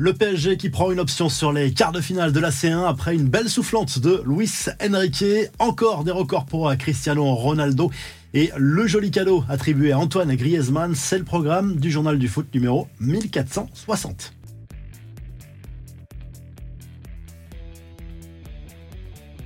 Le PSG qui prend une option sur les quarts de finale de la C1 après une belle soufflante de Luis Enrique. Encore des records pour Cristiano Ronaldo. Et le joli cadeau attribué à Antoine Griezmann, c'est le programme du journal du foot numéro 1460.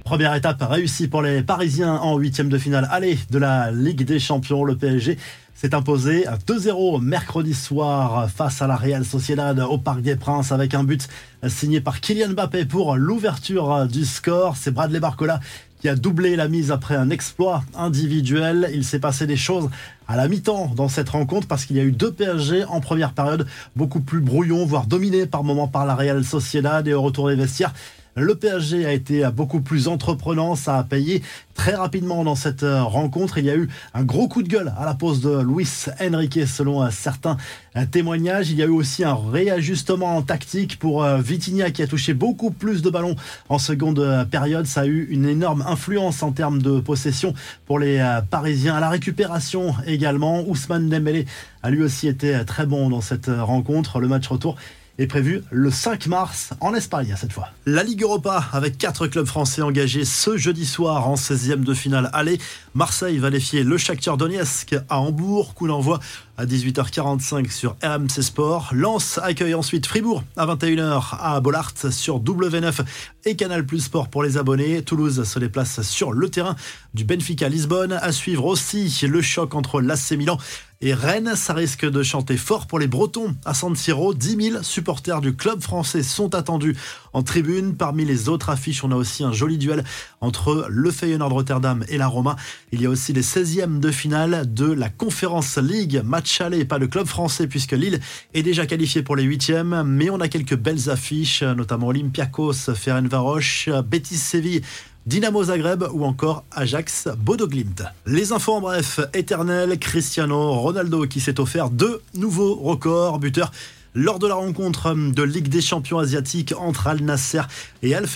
Première étape réussie pour les Parisiens en huitième de finale aller de la Ligue des Champions. Le PSG s'est imposé 2-0 mercredi soir face à la Real Sociedad au Parc des Princes avec un but signé par Kylian Mbappé pour l'ouverture du score. C'est Bradley Barcola qui a doublé la mise après un exploit individuel. Il s'est passé des choses à la mi-temps dans cette rencontre parce qu'il y a eu deux PSG en première période beaucoup plus brouillons, voire dominés par moments par la Real Sociedad et au retour des vestiaires. Le PSG a été beaucoup plus entreprenant, ça a payé très rapidement dans cette euh, rencontre. Il y a eu un gros coup de gueule à la pause de Luis Enrique selon euh, certains euh, témoignages. Il y a eu aussi un réajustement tactique pour Vitinha qui a touché beaucoup plus de ballons en seconde période. Ça a eu une énorme influence en termes de possession pour les Parisiens. À la récupération également, Ousmane Dembélé a lui aussi été très bon dans cette rencontre. Le match retour est prévu le 5 mars en Espagne cette fois. La Ligue Europa avec quatre clubs français engagés ce jeudi soir en 16e de finale Allez, Marseille va défier le Shakhtar Donetsk à Hambourg, coup d'envoi à 18h45 sur RMC Sport. Lens accueille ensuite Fribourg à 21h à Bollard sur W9 et Canal Plus Sport pour les abonnés. Toulouse se déplace sur le terrain du Benfica Lisbonne. À suivre aussi le choc entre l'AC Milan et Rennes. Ça risque de chanter fort pour les Bretons à San Siro. 10 000 supporters du club français sont attendus en tribune. Parmi les autres affiches, on a aussi un joli duel entre le Feyenoord Rotterdam et la Roma. Il y a aussi les 16e de finale de la Conference League. Match aller, pas le club français puisque Lille est déjà qualifié pour les 8e. Mais on a quelques belles affiches, notamment Olympiakos, Ferencvaros, Betis Séville. Dynamo Zagreb ou encore Ajax Bodo-Glimt. Les infos en bref, éternel Cristiano Ronaldo qui s'est offert deux nouveaux records, buteur lors de la rencontre de Ligue des champions asiatiques entre Al Nasser et Al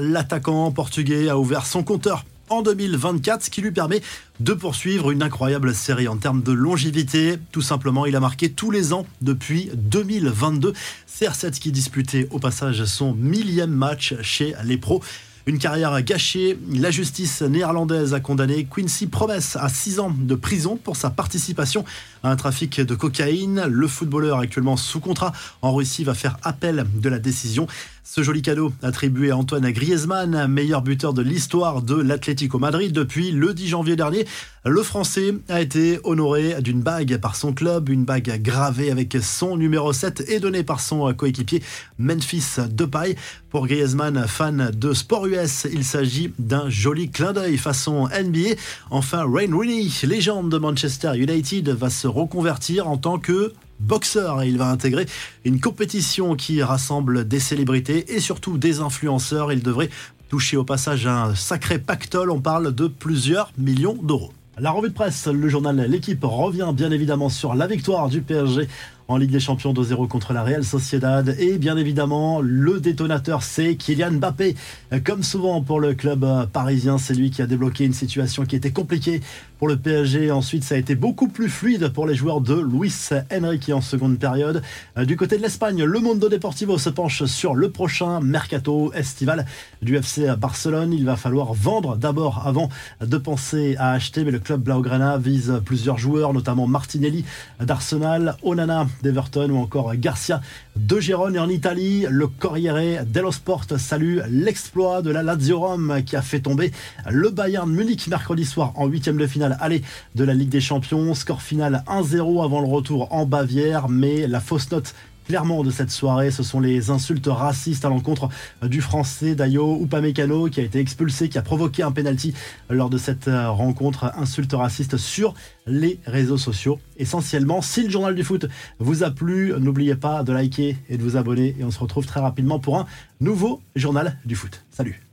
l'attaquant portugais a ouvert son compteur en 2024, ce qui lui permet de poursuivre une incroyable série en termes de longévité. Tout simplement, il a marqué tous les ans depuis 2022. CR7 qui disputait au passage son millième match chez les pros. Une carrière gâchée. La justice néerlandaise a condamné Quincy Promesse à 6 ans de prison pour sa participation à un trafic de cocaïne. Le footballeur actuellement sous contrat en Russie va faire appel de la décision. Ce joli cadeau attribué à Antoine Griezmann, meilleur buteur de l'histoire de l'Atlético Madrid depuis le 10 janvier dernier. Le Français a été honoré d'une bague par son club, une bague gravée avec son numéro 7 et donnée par son coéquipier Memphis Depay. Pour Griezmann, fan de sport US, il s'agit d'un joli clin d'œil façon NBA. Enfin, Wayne Rooney, légende de Manchester United, va se reconvertir en tant que boxeur il va intégrer une compétition qui rassemble des célébrités et surtout des influenceurs. Il devrait toucher au passage un sacré pactole. On parle de plusieurs millions d'euros. La revue de presse, le journal L'équipe revient bien évidemment sur la victoire du PSG en Ligue des Champions 2-0 contre la Real Sociedad. Et bien évidemment, le détonateur, c'est Kylian Mbappé. Comme souvent pour le club parisien, c'est lui qui a débloqué une situation qui était compliquée pour le PSG. Ensuite, ça a été beaucoup plus fluide pour les joueurs de Luis Enrique en seconde période. Du côté de l'Espagne, le Mundo Deportivo se penche sur le prochain mercato estival du FC Barcelone. Il va falloir vendre d'abord avant de penser à acheter. Mais le club Blaugrana vise plusieurs joueurs, notamment Martinelli d'Arsenal, Onana d'Everton ou encore Garcia de Gérone. Et en Italie, le Corriere dello Sport salue l'exploit de la Lazio Rome qui a fait tomber le Bayern Munich mercredi soir en huitième de finale aller de la Ligue des Champions. Score final 1-0 avant le retour en Bavière, mais la fausse note clairement de cette soirée. Ce sont les insultes racistes à l'encontre du français Dayo Upamecano qui a été expulsé, qui a provoqué un penalty lors de cette euh, rencontre. Insultes racistes sur les réseaux sociaux. Essentiellement, si le journal du foot vous a plu, n'oubliez pas de liker et de vous abonner. Et on se retrouve très rapidement pour un nouveau journal du foot. Salut